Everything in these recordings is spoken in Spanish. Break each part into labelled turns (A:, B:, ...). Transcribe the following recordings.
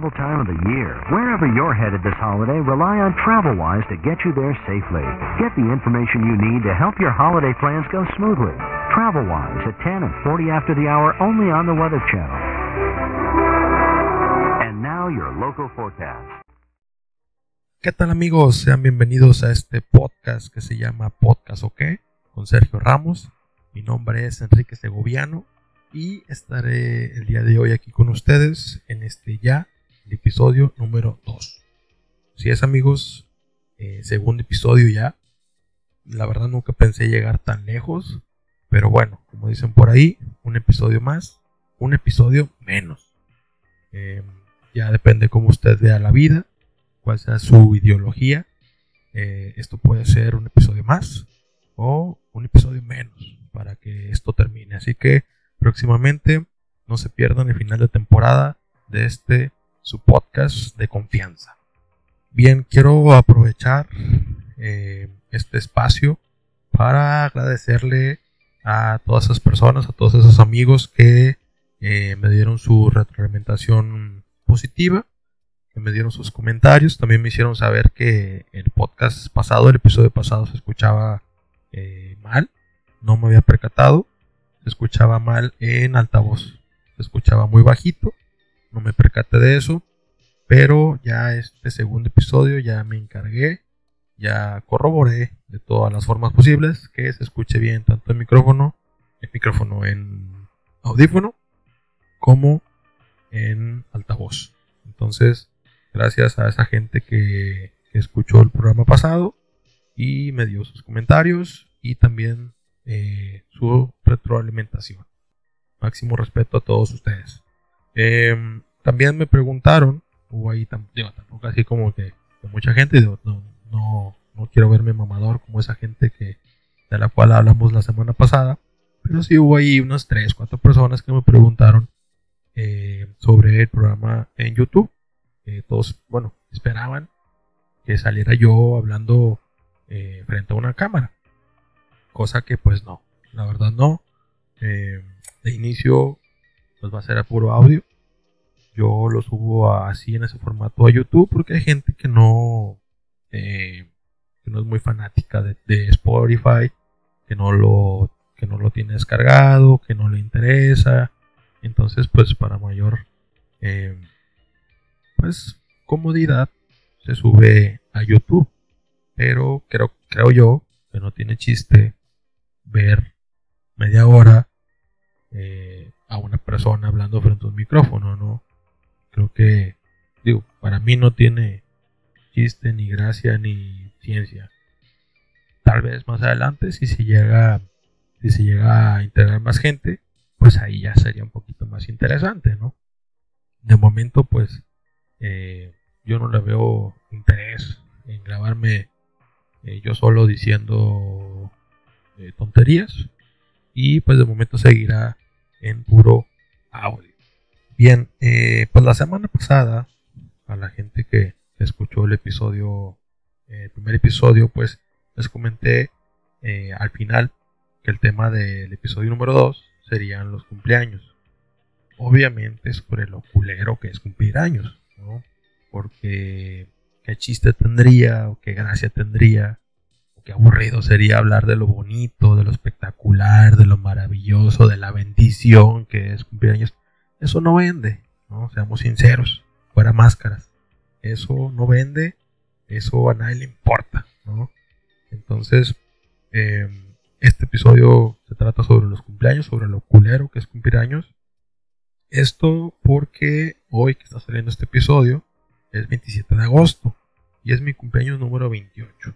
A: Wherever you're headed this holiday, rely on to get you there safely. Get the information you need to help your holiday plans go smoothly. At 10 and 40 after the hour only on the Weather Channel. And now your local forecast.
B: ¿Qué tal amigos? Sean bienvenidos a este podcast que se llama Podcast OK con Sergio Ramos. Mi nombre es Enrique Segoviano y estaré el día de hoy aquí con ustedes en este ya, episodio número 2. Si es amigos, eh, segundo episodio ya. La verdad nunca pensé llegar tan lejos, pero bueno, como dicen por ahí, un episodio más, un episodio menos. Em, ya depende cómo usted vea la vida, cuál sea su ideología. Eh, esto puede ser un episodio más o un episodio menos para que esto termine. Así que próximamente. No se pierdan el final de temporada de este su podcast de confianza. Bien, quiero aprovechar eh, este espacio para agradecerle a todas esas personas, a todos esos amigos que eh, me dieron su retroalimentación positiva, que me dieron sus comentarios, también me hicieron saber que el podcast pasado, el episodio pasado se escuchaba eh, mal, no me había percatado, se escuchaba mal en altavoz. Se escuchaba muy bajito. No me percaté de eso. Pero ya este segundo episodio ya me encargué. Ya corroboré de todas las formas posibles que se escuche bien tanto el micrófono, el micrófono en audífono, como en altavoz. Entonces, gracias a esa gente que, escuchó el programa pasado y me dio sus comentarios y también eh, su retroalimentación. Máximo respeto a todos ustedes. Em, también me preguntaron, hubo ahí tampoco así como que, mucha gente, no, no, no quiero verme mamador como esa gente que de la cual hablamos la semana pasada, pero sí hubo ahí unas 3, 4 personas que me preguntaron eh, sobre el programa en YouTube. todos, bueno, esperaban que saliera yo hablando eh, frente a una cámara cosa que pues no, la verdad no. Eh, de inicio pues va a ser a puro audio. Yo lo subo así en ese formato a YouTube porque hay gente que no, eh, que no es muy fanática de, Spotify, que no lo, que no lo tiene descargado, que no le interesa. Entonces pues para mayor eh, pues comodidad se sube a YouTube. Pero creo, creo yo que no tiene chiste ver media hora eh, a una persona hablando frente a un micrófono, ¿no? Creo que, digo, para mí no tiene chiste, ni gracia, ni ciencia. Tal vez más adelante, si se llega, si se llega a integrar más gente, pues ahí ya sería un poquito más interesante, ¿no? De momento, pues, eh, yo no le veo interés en grabarme eh, yo solo diciendo tonterías. Y pues de momento seguirá en puro audio. Bien, eh, pues la semana pasada, a la gente que escuchó el episodio, el primer episodio, pues les comenté eh, al final que el tema del episodio número 2 serían los cumpleaños. Obviamente sobre lo culero que es cumplir años, ¿no? Porque qué chiste tendría o qué gracia tendría qué aburrido sería hablar de lo bonito, de lo espectacular, de lo maravilloso, de la bendición que es cumplir años. Eso no vende, ¿no? Seamos sinceros, fuera máscaras. Eso no vende, eso a nadie le importa, ¿no? Entonces, em, este episodio se trata sobre los cumpleaños, sobre lo culero que es cumplir años. Esto porque hoy que está saliendo este episodio es 27 de agosto y es mi cumpleaños número 28.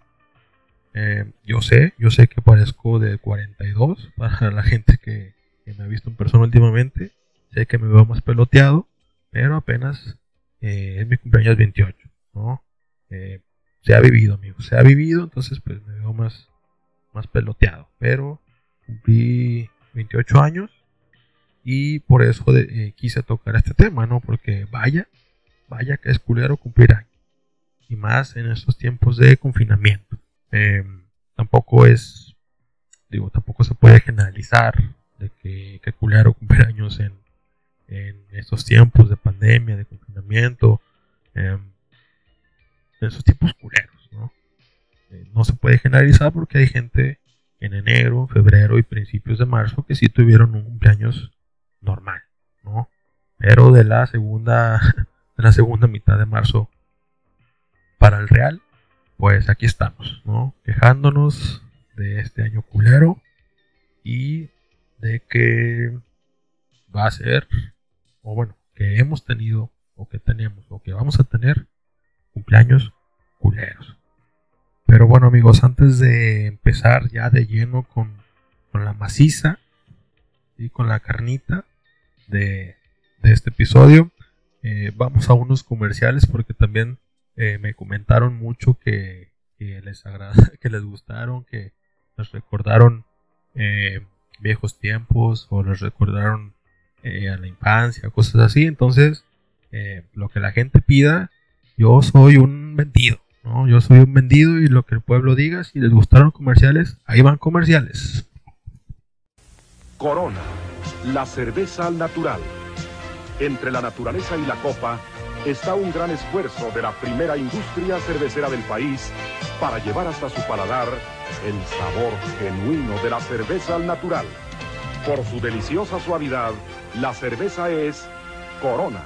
B: Eh, yo sé, yo sé que parezco de 42 para la gente que, me ha visto en persona últimamente. Sé que me veo más peloteado, pero apenas eh, es mi cumpleaños 28, ¿no? Eh, se ha vivido, amigos, se ha vivido, entonces pues me veo más, más peloteado. Pero cumplí 28 años y por eso quise tocar este tema, ¿no? Porque vaya, vaya que es culero cumplir años. Y más en estos tiempos de confinamiento. Em, tampoco es, digo, tampoco se puede generalizar de que, que culero cumpleaños en, en estos tiempos de pandemia, de confinamiento, em, en esos tiempos culeros, ¿no? Eh, no se puede generalizar porque hay gente en enero, febrero y principios de marzo que sí tuvieron un cumpleaños normal, ¿no? Pero de la segunda, de la segunda mitad de marzo para el Real, pues aquí estamos, ¿no? Quejándonos de este año culero y de que va a ser, o bueno, que hemos tenido, o que tenemos, o que vamos a tener cumpleaños culeros. Pero bueno amigos, antes de empezar ya de lleno con, la maciza y con la carnita de, este episodio, eh, vamos a unos comerciales porque también eh, me comentaron mucho que, les agrada, que les gustaron, que les recordaron eh, viejos tiempos o les recordaron a la infancia, cosas así. Entonces, lo que la gente pida, yo soy un vendido. No, yo soy un vendido y lo que el pueblo diga, si les gustaron comerciales, ahí van comerciales.
C: Corona, la cerveza al natural. Entre la naturaleza y la copa está un gran esfuerzo de la primera industria cervecera del país para llevar hasta su paladar el sabor genuino de la cerveza al natural. Por su deliciosa suavidad, la cerveza es Corona.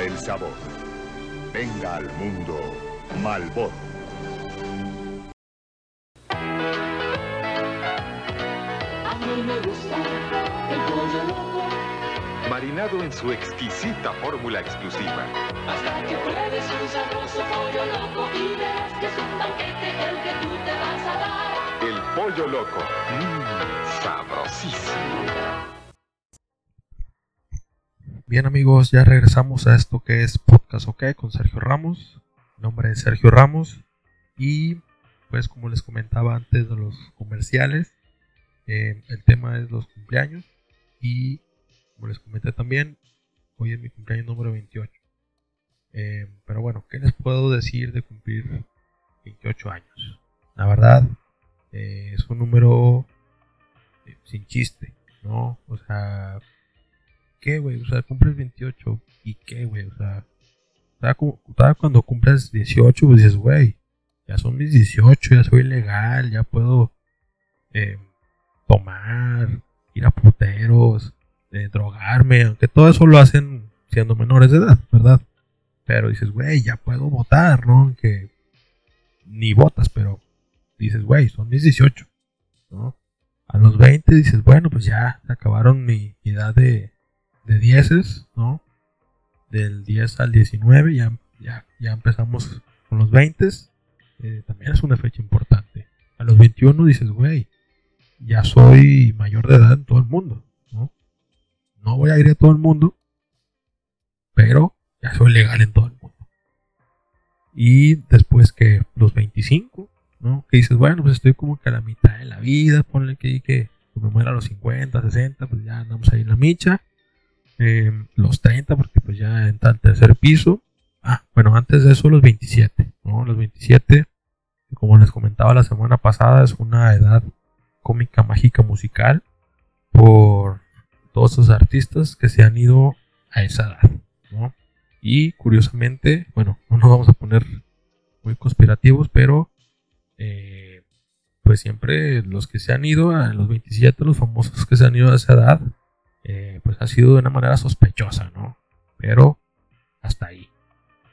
C: el sabor. Venga al mundo Malboro. Marinado en su exquisita fórmula exclusiva. Hasta que pruebes un sabroso pollo loco y verás que es un banquete el que tú te vas a dar. El pollo loco. Mmm, sabrosísimo.
B: Bien amigos, ya regresamos a esto que es Podcast OK con Sergio Ramos. Mi nombre es Sergio Ramos y pues como les comentaba antes de los comerciales, eh, el tema es los cumpleaños y como les comenté también, hoy es mi cumpleaños número 28. Eh, pero bueno, ¿qué les puedo decir de cumplir 28 años? La verdad, eh, es un número sin chiste, ¿no? O sea, ¿qué, güey? O sea, cumples 28 y qué, güey? O sea, cuando cumples 18, pues dices, güey, ya son mis 18, ya soy legal, ya puedo eh, tomar, ir a puteros, eh, drogarme, aunque todo eso lo hacen siendo menores de edad, ¿verdad? Pero dices, güey, ya puedo votar, ¿no? Aunque ni votas, pero dices, güey, son mis 18, ¿no? A los 20 dices, bueno, pues ya acabaron mi edad de, de 10, ¿no? Del 10 al 19, ya, ya, ya empezamos con los 20. Eh, también es una fecha importante. A los 21 dices, güey, ya soy mayor de edad en todo el mundo, ¿no? No voy a ir a todo el mundo, pero ya soy legal en todo el mundo. Y después que los 25, ¿no? Que dices, bueno, pues estoy como que a la mitad de la vida, ponle que, que me muera a los 50, 60, pues ya andamos ahí en la micha. Em, los 30, porque pues ya entra al tercer piso. Ah, bueno, antes de eso los 27, ¿no? Los 27, como les comentaba la semana pasada, es una edad cómica, mágica, musical por todos esos artistas que se han ido a esa edad, ¿no? Y curiosamente, bueno, no nos vamos a poner muy conspirativos, pero eh, pues siempre los que se han ido a los 27, los famosos que se han ido a esa edad, eh, pues ha sido de una manera sospechosa, ¿no? Pero hasta ahí.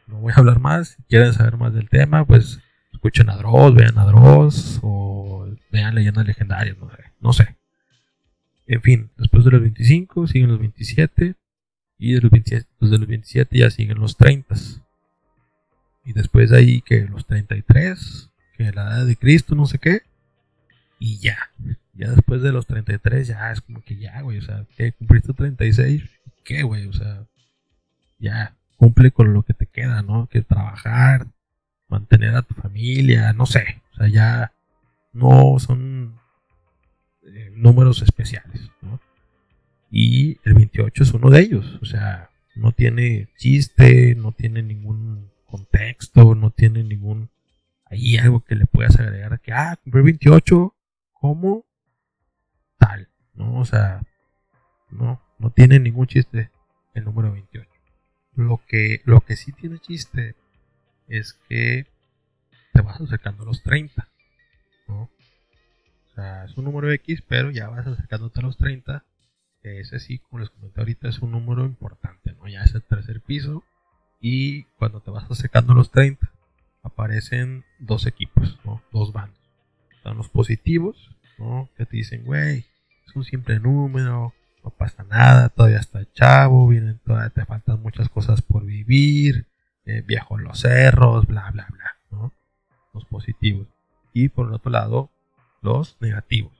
B: No voy a hablar más. Si quieren saber más del tema, pues escuchen a Dross, vean a Dross o vean leyendas legendarias, no sé. No sé. En fin, después de los 25 siguen los 27 y de los 27, de los 27 ya siguen los 30. Y después de ahí que los 33, que la edad de Cristo, no sé qué. Y ya. Ya después de los 33, ya es como que ya, güey. O sea, que cumpliste 36, ¿qué, güey? O sea, ya cumple con lo que te queda, ¿no? Que trabajar, mantener a tu familia, no sé. O sea, ya no son eh, números especiales, ¿no? Y el 28 es uno de ellos. O sea, no tiene chiste, no tiene ningún contexto, no tiene ningún ahí algo que le puedas agregar que ah, compré 28, ¿cómo? Tal, ¿no? O sea, no, no tiene ningún chiste el número 28. Lo que, lo que sí tiene chiste es que te vas acercando a los 30, ¿no? O sea, es un número X, pero ya vas acercándote a los 30 ese sí, como les comenté ahorita, es un número importante, ¿no? Ya es el tercer piso. Y cuando te vas acercando los 30, aparecen dos equipos, ¿no? Dos bandos. Están los positivos, ¿no? Que te dicen, güey, es un simple número, no pasa nada, todavía está chavo, vienen todavía te faltan muchas cosas por vivir, eh, viajo en los cerros, bla, bla, bla, ¿no? Los positivos. Y por el otro lado, los negativos.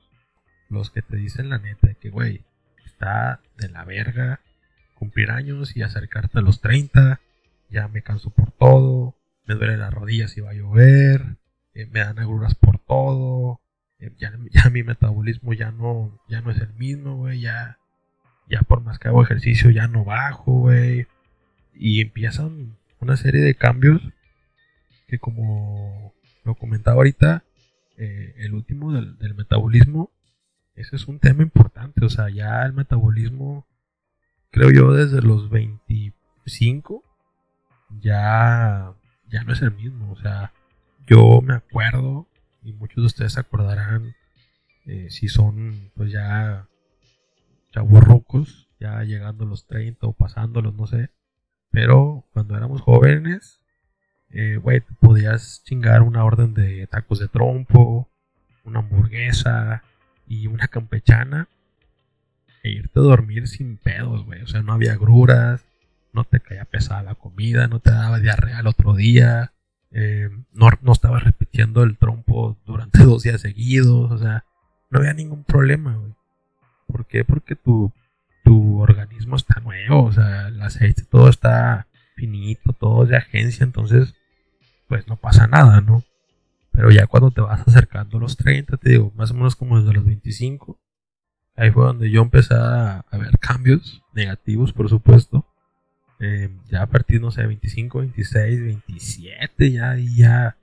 B: Los que te dicen la neta de que, güey, está de la verga cumplir años y acercarte a los 30. Ya me canso por todo. Me duele las rodillas si va a llover. Eh, me dan agruras por todo. Eh, ya, mi metabolismo ya no, ya no es el mismo, güey. Ya, ya por más que hago ejercicio ya no bajo, güey. Y empiezan una serie de cambios que como lo comentaba ahorita, eh, el último del, del metabolismo ese es un tema importante. O sea, ya el metabolismo, creo yo, desde los 25, ya, ya no es el mismo. O sea, yo me acuerdo, y muchos de ustedes se acordarán, eh, si son, pues ya, chaburrucos, ya llegando a los 30 o pasándolos, no sé. Pero cuando éramos jóvenes, eh, güey, te podías chingar una orden de tacos de trompo, una hamburguesa, y una campechana e irte a dormir sin pedos, güey. O sea, no había gruras, no te caía pesada la comida, no te daba diarrea el otro día, eh, no, no estabas repitiendo el trompo durante dos días seguidos, o sea, no había ningún problema, güey. ¿Por qué? Porque tu, tu organismo está nuevo, o sea, el aceite todo está finito, todo es de agencia, entonces, pues no pasa nada, ¿no? Pero ya cuando te vas acercando a los 30, te digo, más o menos como desde los 25, ahí fue donde yo empecé a, ver cambios negativos, por supuesto. Eh, ya a partir, no sé, 25, 26, 27, ya, y ya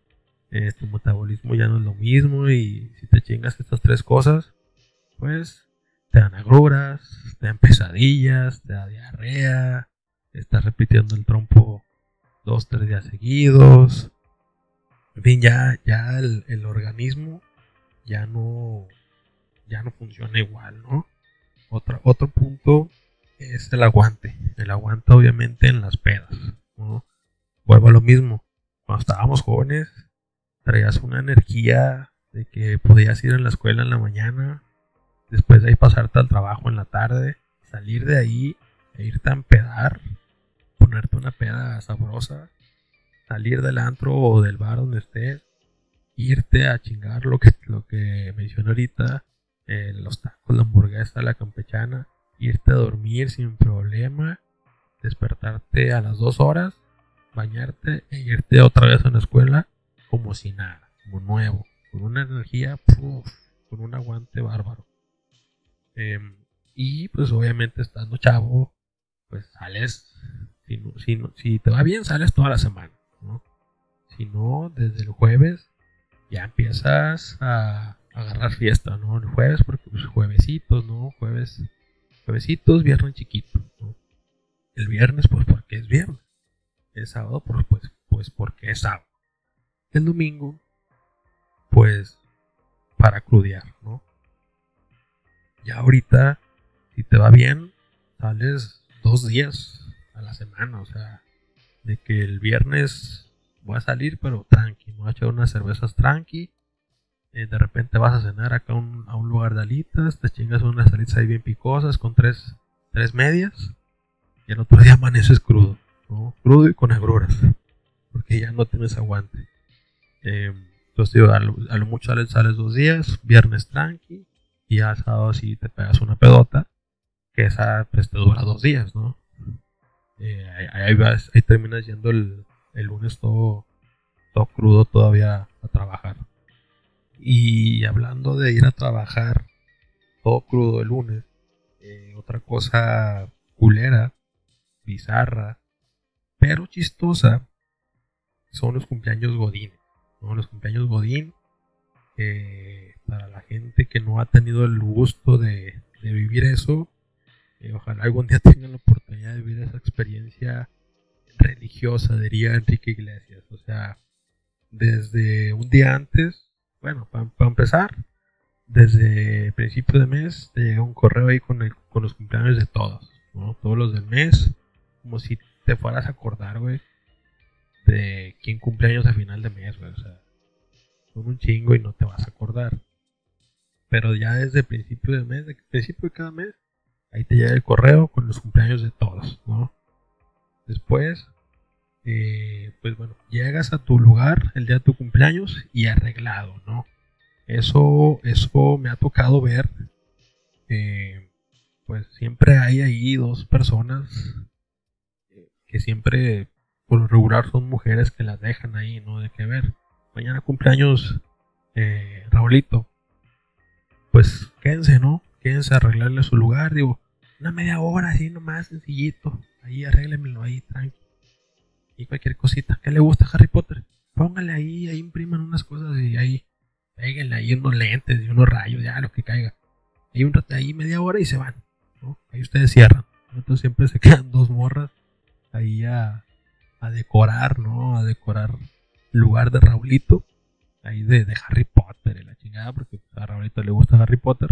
B: eh, tu metabolismo ya no es lo mismo. Y si te chingas estas tres cosas, pues te dan agruras, te dan pesadillas, te da diarrea, estás repitiendo el trompo dos, tres días seguidos. En fin, ya, ya el, organismo ya no, ya no funciona igual, ¿no? Otro, otro punto es el aguante. El aguante obviamente en las pedas, ¿no? Vuelvo a lo mismo. Cuando estábamos jóvenes, traías una energía de que podías ir a la escuela en la mañana, después de ahí pasarte al trabajo en la tarde, salir de ahí e irte a empedar, ponerte una peda sabrosa salir del antro o del bar donde estés, irte a chingar lo que, lo que mencioné ahorita, eh, los tacos, la hamburguesa, la campechana, irte a dormir sin problema, despertarte a las dos horas, bañarte e irte otra vez a la escuela como si nada, como nuevo, con una energía, con un aguante bárbaro. Em, y pues obviamente estando chavo, pues sales, si, si, si te va bien, sales toda la semana. Si no, desde el jueves ya empiezas a agarrar fiesta, ¿no? El jueves, porque pues juevesitos, ¿no? Jueves, juevesitos, viernes chiquito, El viernes, pues porque es viernes. El sábado, pues, pues, pues porque es sábado. El domingo, pues, para crudear, ¿no? Ya ahorita, si te va bien, sales dos días a la semana, o sea, de que el viernes voy a salir, pero tranqui, me voy a echar unas cervezas tranqui. Eh, de repente vas a cenar acá a un lugar de alitas, te chingas unas alitas ahí bien picosas con tres, tres medias. Y el otro día amaneces crudo. Crudo y con agruras, porque ya no tienes aguante. Eh, entonces, digo, a lo, mucho sales, dos días, viernes tranqui, y ya sábado sí te pegas una pedota, que esa pues te dura dos días, ¿no? Eh, ahí, vas, terminas yendo el, el lunes todo, todo crudo todavía a trabajar. Y hablando de ir a trabajar todo crudo el lunes, eh, otra cosa culera bizarra, pero chistosa, son los cumpleaños Godín. Los cumpleaños Godín, para la gente que no ha tenido el gusto de, vivir eso, eh, ojalá algún día tengan la oportunidad de vivir esa experiencia religiosa, diría Enrique Iglesias. O sea, desde un día antes, bueno, para empezar, desde principio de mes te llega un correo ahí con, con los cumpleaños de todos. Todos los del mes, como si te fueras a acordar, güey, de quién cumpleaños a final de mes, güey. O sea, son un chingo y no te vas a acordar. Pero ya desde principio de mes, principio de cada mes, ahí te llega el correo con los cumpleaños de todos, ¿no? Después, eh, pues bueno, llegas a tu lugar el día de tu cumpleaños y arreglado, ¿no? Eso, eso me ha tocado ver. Eh, pues siempre hay ahí dos personas eh, que siempre por lo regular son mujeres que las dejan ahí, ¿no? De qué ver. Mañana cumpleaños eh, Raulito. Pues quédense, ¿no? Quédense a arreglarle su lugar. Digo, una media hora así nomás, sencillito. Ahí arréglemelo ahí, tranqui. Y cualquier cosita. ¿Qué le gusta a Harry Potter? Póngale ahí, ahí impriman unas cosas y ahí Péguenle ahí unos lentes y unos rayos, ya lo que caiga. Ahí un rato, ahí media hora y se van. Ahí ustedes cierran. Entonces siempre se quedan dos morras ahí a, decorar, ¿no? A decorar el lugar de Raulito. Ahí de, Harry Potter, y la chingada, porque a Raulito le gusta Harry Potter.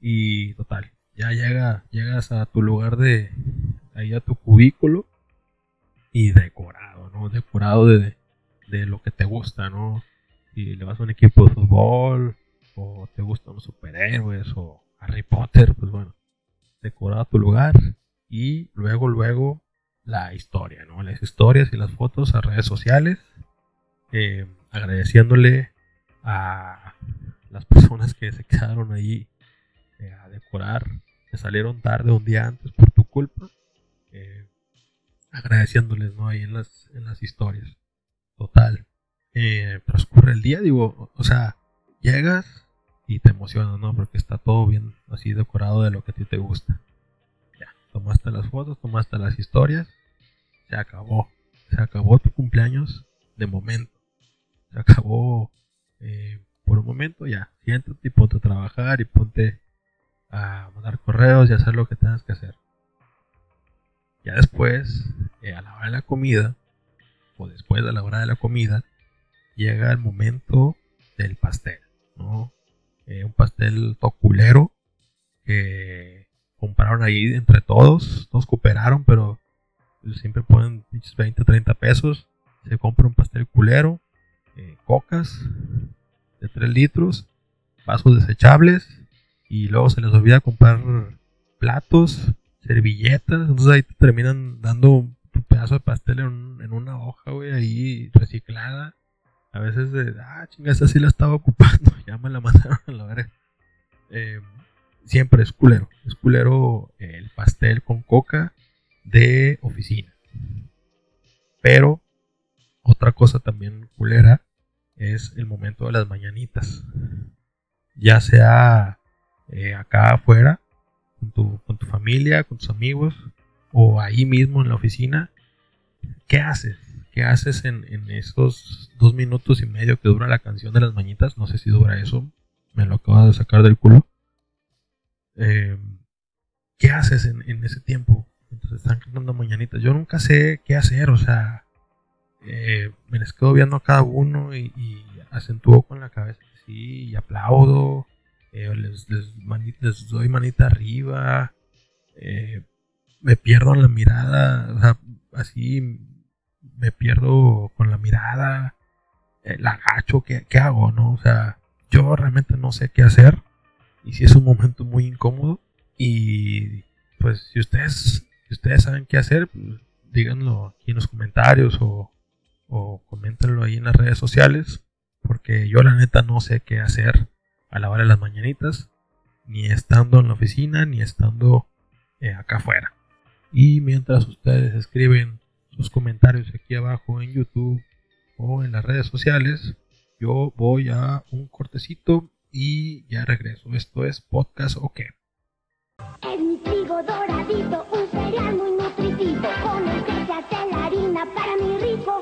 B: Y total, ya llega, llegas a tu lugar de, ahí a tu cubículo y decorado, ¿no? Decorado de, de lo que te gusta, ¿no? si le vas a un equipo de fútbol, o te gustan los superhéroes, o Harry Potter, pues bueno, decorado tu lugar y luego, luego la historia, ¿no? Las historias y las fotos a redes sociales, eh, agradeciéndole a las personas que se quedaron ahí eh, a decorar, que salieron tarde un día antes por tu culpa, eh, agradeciéndoles, ¿no? Ahí en las, en las historias. Total eh, transcurre el día, digo, o sea, llegas y te emocionas, ¿no? Porque está todo bien así decorado de lo que a ti te gusta. Ya, tomaste las fotos, tomaste las historias, se acabó. Se acabó tu cumpleaños de momento. Se acabó eh, por un momento, ya. Siéntate y ponte a trabajar y ponte a mandar correos y hacer lo que tengas que hacer. Ya después, eh, a la hora de la comida, o después de la hora de la comida, llega el momento del pastel. Eh, un pastel toculero que compraron ahí entre todos, todos cooperaron, pero siempre ponen 20, 30 pesos. Se compra un pastel culero, eh, cocas de 3 litros, vasos desechables y luego se les olvida comprar platos, servilletas, entonces ahí te terminan dando un pedazo de pastel en, en una hoja, güey, ahí reciclada a veces de, ah, chinga, esa sí la estaba ocupando, ya me la mandaron a la verga. Eh, siempre es culero, es culero el pastel con coca de oficina. Pero otra cosa también culera es el momento de las mañanitas. Ya sea eh, acá afuera, con tu, familia, con tus amigos, o ahí mismo en la oficina. ¿Qué haces? ¿Qué haces en, esos dos minutos y medio que dura la canción de las mañitas? No sé si dura eso. Me lo acabo de sacar del culo. Em, ¿Qué haces en, ese tiempo? Entonces están cantando mañanitas. Yo nunca sé qué hacer. O sea, eh, me les quedo viendo a cada uno y, acentúo con la cabeza así y aplaudo. Eh, les, doy manita arriba. Eh, me pierdo en la mirada. O sea, así me pierdo con la mirada, eh, la agacho, ¿qué, hago? ¿no? O sea, yo realmente no sé qué hacer y si es un momento muy incómodo y pues si ustedes, si ustedes saben qué hacer, díganlo aquí en los comentarios o, o coméntenlo ahí en las redes sociales porque yo la neta no sé qué hacer a la hora de las mañanitas ni estando en la oficina ni estando eh, acá afuera. Y mientras ustedes escriben los comentarios aquí abajo en YouTube o en las redes sociales. Yo voy a un cortecito y ya regreso. Esto es Podcast OK.
D: En mi trigo doradito, un cereal muy nutritivo, con el que se la harina para mi rico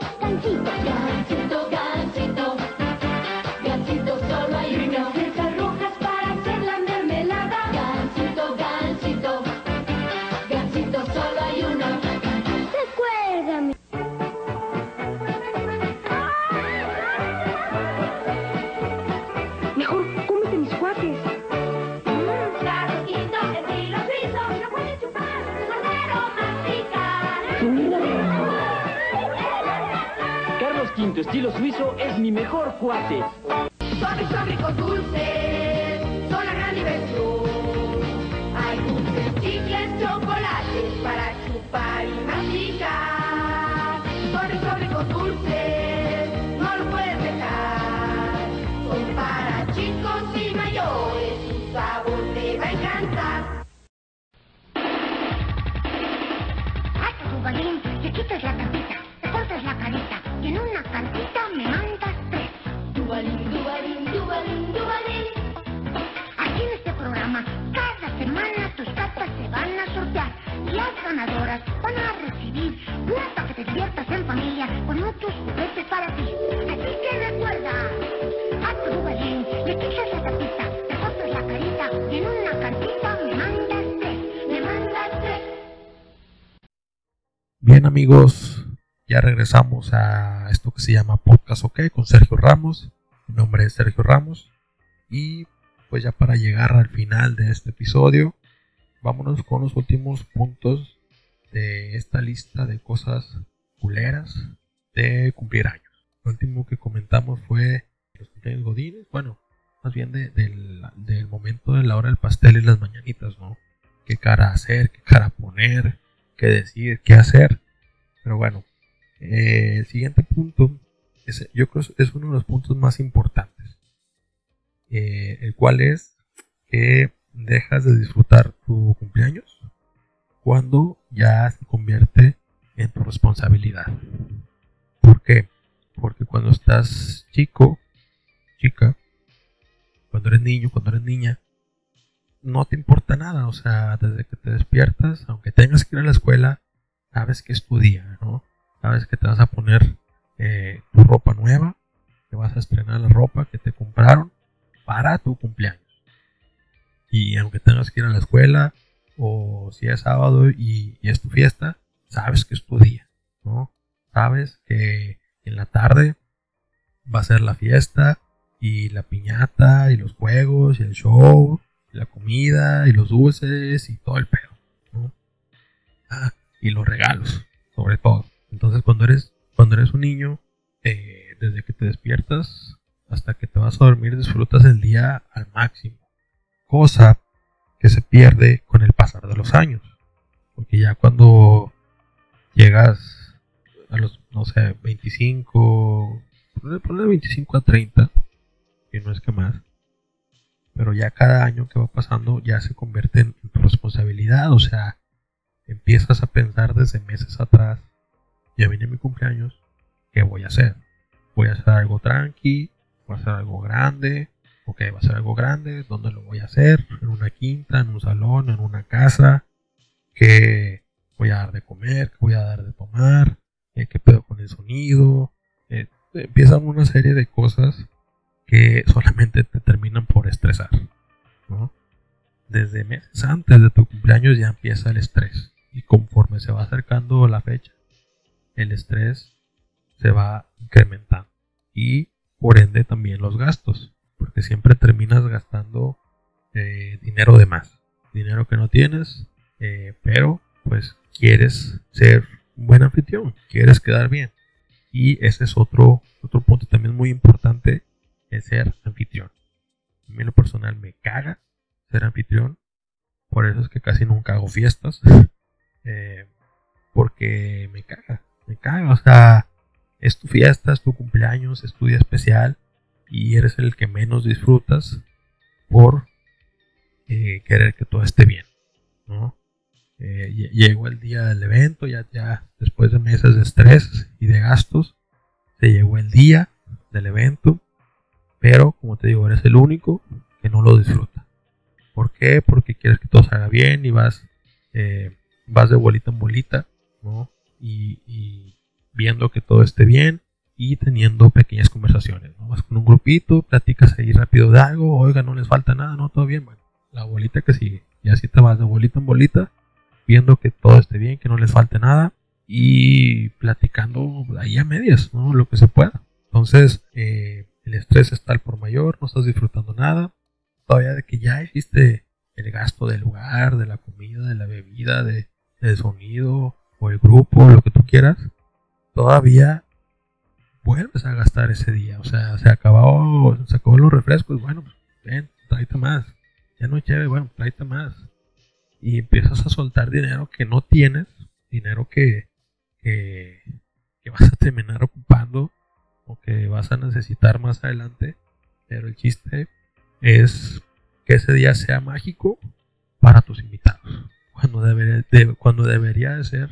D: mejor
E: cuate.
B: Amigos, ya regresamos a esto que se llama Podcast OK con Sergio Ramos. Mi nombre es Sergio Ramos. Y pues ya para llegar al final de este episodio, vámonos con los últimos puntos de esta lista de cosas culeras de cumplir años. Lo último que comentamos fue los cumpleaños godines, bueno, más bien de- del, del momento de la hora del pastel y las mañanitas, ¿no? Qué cara hacer, qué cara poner, qué decir, qué hacer. Pero bueno, eh, el siguiente punto, es, yo creo es uno de los puntos más importantes, eh, el cual es que dejas de disfrutar tu cumpleaños cuando ya se convierte en tu responsabilidad. ¿Por qué? Porque cuando estás chico, chica, cuando eres niño, cuando eres niña, no te importa nada, o sea, desde que te despiertas, aunque tengas que ir a la escuela, sabes que es tu día, ¿no? Sabes que te vas a poner eh, tu ropa nueva, que vas a estrenar la ropa que te compraron para tu cumpleaños. Y aunque tengas que ir a la escuela, o si es sábado y, es tu fiesta, sabes que es tu día, ¿no? Sabes que en la tarde va a ser la fiesta y la piñata y los juegos y el show y la comida y los dulces y todo el pedo, ¿no? Ah, y los regalos, sobre todo. Entonces cuando eres, cuando eres un niño, eh, desde que te despiertas hasta que te vas a dormir disfrutas el día al máximo. Cosa que se pierde con el pasar de los años. Porque ya cuando llegas a los, no sé, 25, ponle, ponle 25 a 30, que no es que más, pero ya cada año que va pasando ya se convierte en tu responsabilidad, o sea, empiezas a pensar desde meses atrás, ya viene mi cumpleaños, ¿qué voy a hacer? Voy a hacer algo tranqui, voy a hacer algo grande, ok, va a ser algo grande, ¿dónde lo voy a hacer? En una quinta, en un salón, en una casa, ¿qué voy a dar de comer? ¿Qué voy a dar de tomar? Eh, ¿Qué pedo con el sonido? Eh, empiezan una serie de cosas que solamente te terminan por estresar. Desde meses antes de tu cumpleaños ya empieza el estrés y conforme se va acercando la fecha, el estrés se va incrementando y por ende también los gastos, porque siempre terminas gastando eh, dinero de más, dinero que no tienes, eh, pero pues quieres ser un buen anfitrión, quieres quedar bien y ese es otro otro punto también muy importante es ser anfitrión. A mí lo personal me caga ser anfitrión. Por eso es que casi nunca hago fiestas. Eh, porque me caga. Me caga. O sea, es tu fiesta, es tu cumpleaños, es tu día especial. Y eres el que menos disfrutas por eh, querer que todo esté bien. Eh, lle- llegó el día del evento, ya, ya después de meses de estrés y de gastos, se llegó el día del evento, pero como te digo, eres el único que no lo disfruta. ¿Por qué? Porque quieres que todo salga bien y vas eh, vas de bolita en bolita, ¿no? Y, viendo que todo esté bien y teniendo pequeñas conversaciones, ¿no? Vas con un grupito, platicas ahí rápido de algo, oiga, no les falta nada, no, todo bien, bueno, la bolita que sigue. Y así te vas de bolita en bolita, viendo que todo esté bien, que no les falte nada y platicando ahí a medias, ¿no? Lo que se pueda. Entonces, eh, el estrés está al por mayor, no estás disfrutando nada. Todavía de que ya hiciste el gasto del lugar, de la comida, de la bebida, de, del sonido o el grupo, lo que tú quieras, todavía vuelves a gastar ese día. O sea, se acabó, se acabó los refrescos, bueno, pues, ven, tráete más. Ya no hay bueno, tráete más. Y empiezas a soltar dinero que no tienes, dinero que, que, que vas a terminar ocupando o que vas a necesitar más adelante. Pero el chiste es que ese día sea mágico para tus invitados. Cuando debería, de, cuando debería de ser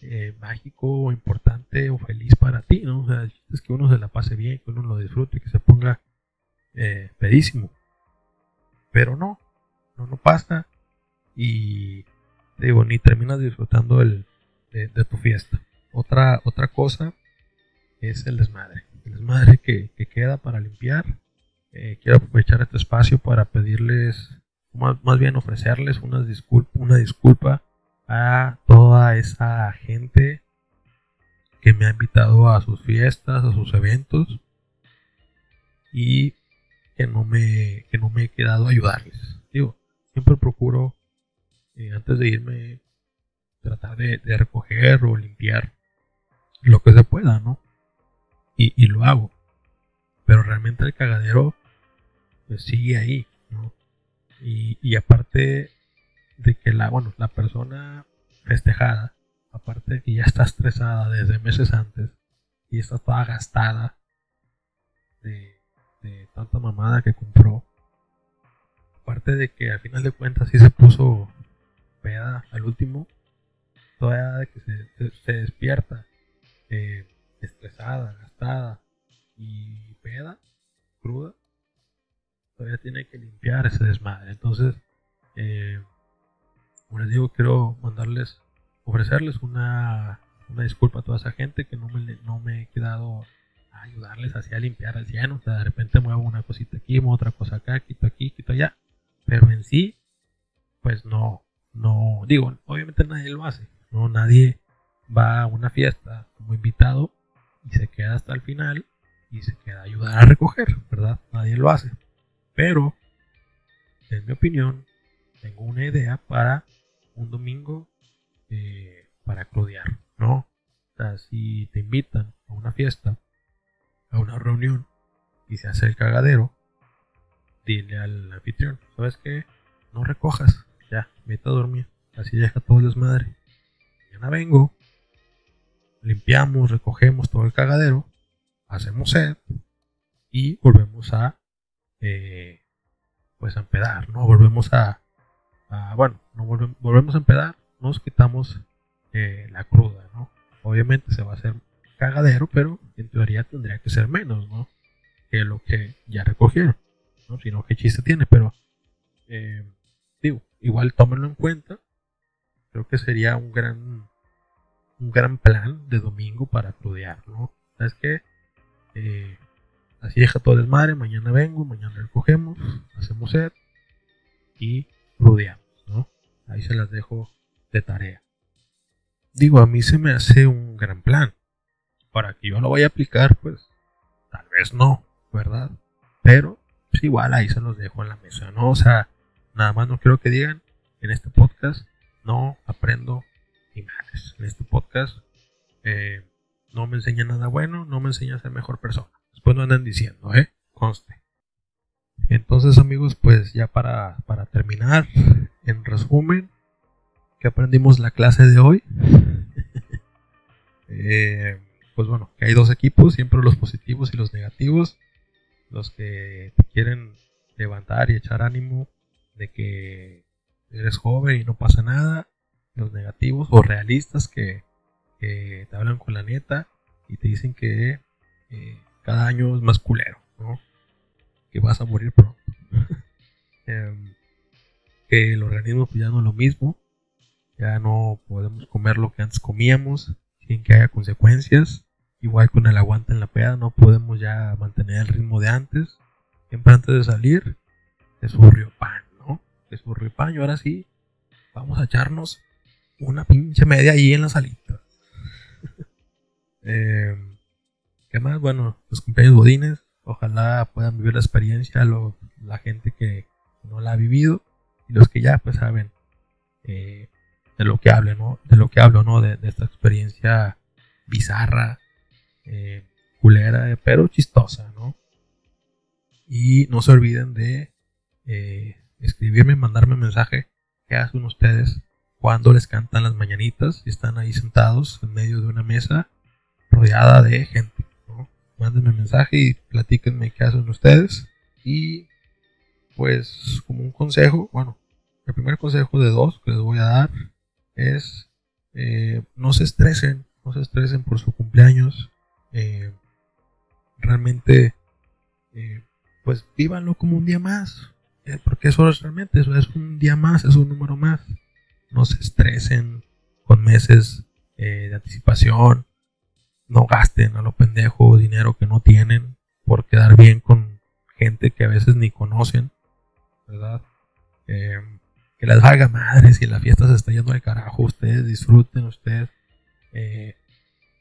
B: eh, mágico o importante o feliz para ti, ¿no? O sea, es que uno se la pase bien, que uno lo disfrute, que se ponga eh, pedísimo. Pero no, no, no pasa. Y digo, ni terminas disfrutando el, de, de tu fiesta. Otra, otra cosa es el desmadre. El desmadre que, que queda para limpiar. Eh, quiero aprovechar este espacio para pedirles, más, más bien ofrecerles una disculpa, una disculpa a toda esa gente que me ha invitado a sus fiestas, a sus eventos y que no me, que no me he quedado a ayudarles. Digo, siempre procuro eh, antes de irme tratar de, recoger o limpiar lo que se pueda, ¿no? Y, y lo hago. Pero realmente el cagadero pues, sigue ahí. Y, y aparte de que la, bueno, la persona festejada, aparte de que ya está estresada desde meses antes y está toda gastada de, de tanta mamada que compró, aparte de que al final de cuentas sí se puso peda al último, todavía de que se, se, despierta eh, estresada, gastada y peda, cruda, todavía tiene que limpiar ese desmadre. Entonces, eh, como les digo, quiero mandarles, ofrecerles una, una, disculpa a toda esa gente que no me, no me he quedado a ayudarles así a limpiar al cielo. O sea, de repente muevo una cosita aquí, muevo otra cosa acá, quito aquí, quito allá. Pero en sí, pues no, no, digo, obviamente nadie lo hace. No, nadie va a una fiesta como invitado y se queda hasta el final y se queda a ayudar a recoger, ¿verdad? Nadie lo hace. Pero, en mi opinión, tengo una idea para un domingo eh, para crudear, ¿no? O sea, si te invitan a una fiesta, a una reunión, y se hace el cagadero, dile al anfitrión, ¿sabes qué? No recojas, ya, vete a dormir, así deja todo el desmadre. Mañana vengo, limpiamos, recogemos todo el cagadero, hacemos sed y volvemos a eh, pues a empedar, ¿no? Volvemos a, bueno, no volvemos, a empedar, nos quitamos eh, la cruda, ¿no? Obviamente se va a hacer cagadero, pero en teoría tendría que ser menos, ¿no? Que lo que ya recogieron, ¿no? Si no, qué chiste tiene, pero eh, digo, igual tómenlo en cuenta. Creo que sería un gran un gran plan de domingo para crudear, ¿no? ¿Sabes qué? Así deja todo el desmadre, mañana vengo, mañana recogemos, hacemos set y crudeamos, ¿no? Ahí se las dejo de tarea. Digo, a mí se me hace un gran plan. Para que yo lo vaya a aplicar, pues tal vez no, ¿verdad? Pero pues igual ahí se los dejo en la mesa, ¿no? O sea, nada más no quiero que digan en este podcast no aprendo madres. En este podcast eh, no me enseña nada bueno, no me enseña a ser mejor persona. Después no andan diciendo, ¿eh? Conste. Entonces amigos, pues ya para, para terminar, en resumen, que aprendimos la clase de hoy. eh, pues bueno, que hay dos equipos, siempre los positivos y los negativos. Los que te quieren levantar y echar ánimo de que eres joven y no pasa nada. Los negativos o realistas que, que te hablan con la neta y te dicen que eh, cada año es más culero, ¿no? Que vas a morir pronto. eh, que el organismo pues ya no es lo mismo. ya no podemos comer lo que antes comíamos sin que haya consecuencias. Igual con el aguante en la peda, no podemos ya mantener el ritmo de antes. Siempre antes de salir, es burrio pan, ¿no? Es burrio pan y ahora sí, vamos a echarnos una pinche media ahí en la salita. eh, ¿Qué más? Bueno, los cumpleaños bodines, ojalá puedan vivir la experiencia la gente que no la ha vivido y los que ya pues saben eh, de lo que hablo, ¿no? De lo que hablo, ¿no? De, esta experiencia bizarra, eh, culera, pero chistosa, ¿no? Y no se olviden de eh, escribirme, mandarme mensaje qué hacen ustedes cuando les cantan las mañanitas y están ahí sentados en medio de una mesa rodeada de gente. Mándenme mensaje y platíquenme qué hacen ustedes. Y pues como un consejo, bueno, el primer consejo de dos que les voy a dar es eh, no se estresen, no se estresen por su cumpleaños. Eh, realmente, eh, pues vívanlo como un día más. Porque eso es realmente, eso es un día más, es un número más. No se estresen con meses de anticipación. No gasten a lo pendejo dinero que no tienen por quedar bien con gente que a veces ni conocen. ¿Verdad? Eh, que les valga madre si la fiesta se está yendo al carajo. Ustedes disfruten, ustedes eh,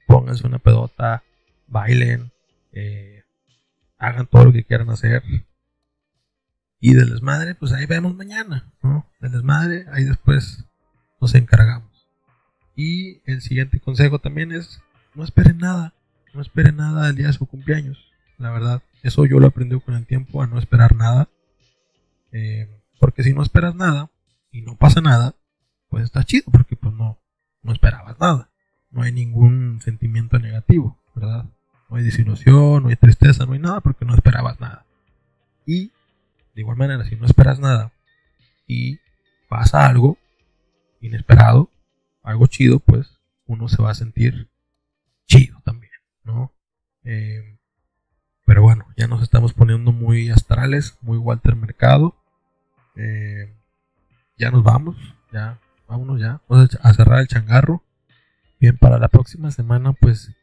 B: pónganse una pedota, bailen, eh, hagan todo lo que quieran hacer. Y del desmadre, pues ahí vemos mañana, ¿no? Del desmadre, ahí después nos encargamos. Y el siguiente consejo también es, no esperen nada, no esperen nada del día de su cumpleaños. La verdad, eso yo lo aprendí con el tiempo, a no esperar nada. Eh, porque si no esperas nada y no pasa nada, pues está chido, porque pues no, no esperabas nada. No hay ningún sentimiento negativo, ¿verdad? No hay desilusión, no hay tristeza, no hay nada porque no esperabas nada. Y de igual manera, si no esperas nada y pasa algo inesperado, algo chido, pues uno se va a sentir chido también, ¿no? Eh, pero bueno, ya nos estamos poniendo muy astrales, muy Walter Mercado. Eh, ya nos vamos, ya, vámonos ya, vamos a cerrar el changarro. Bien, para la próxima semana, pues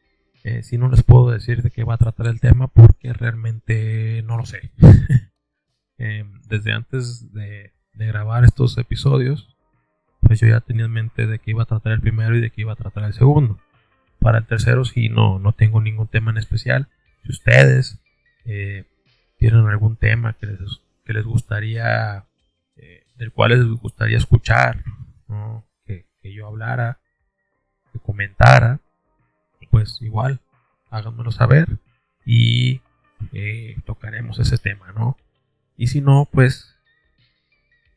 B: eh, si no les puedo decir de qué va a tratar el tema porque realmente no lo sé. eh, desde antes de, de, grabar estos episodios, pues yo ya tenía en mente de qué iba a tratar el primero y de qué iba a tratar el segundo. Para el tercero sí no, no tengo ningún tema en especial. Si ustedes eh, tienen algún tema que les, que les gustaría, eh, del cual les gustaría escuchar, ¿no? que, que yo hablara, que comentara, pues igual háganmelo saber y eh, tocaremos ese tema, ¿no? Y si no, pues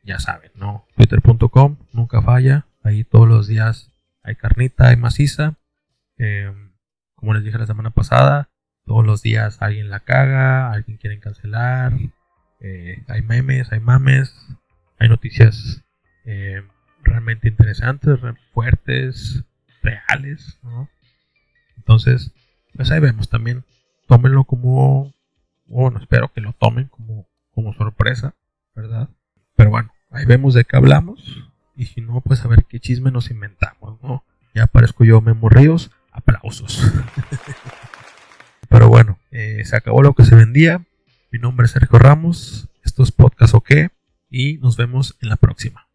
B: ya saben, ¿no? Twitter.com nunca falla, ahí todos los días hay carnita, hay maciza. Eh, como les dije la semana pasada, todos los días alguien la caga, alguien quiere cancelar, eh, hay memes, hay mames, hay noticias eh, realmente interesantes, fuertes, reales, ¿no? Entonces, pues ahí vemos también. Tómenlo como, bueno, espero que lo tomen como, como sorpresa, ¿verdad? Pero bueno, ahí vemos de qué hablamos. Y si no, pues a ver qué chisme nos inventamos, ¿no? Ya aparezco yo, Memo Ríos, aplausos. Pero bueno, eh, se acabó lo que se vendía. Mi nombre es Sergio Ramos. Esto es Podcast OK. Y nos vemos en la próxima.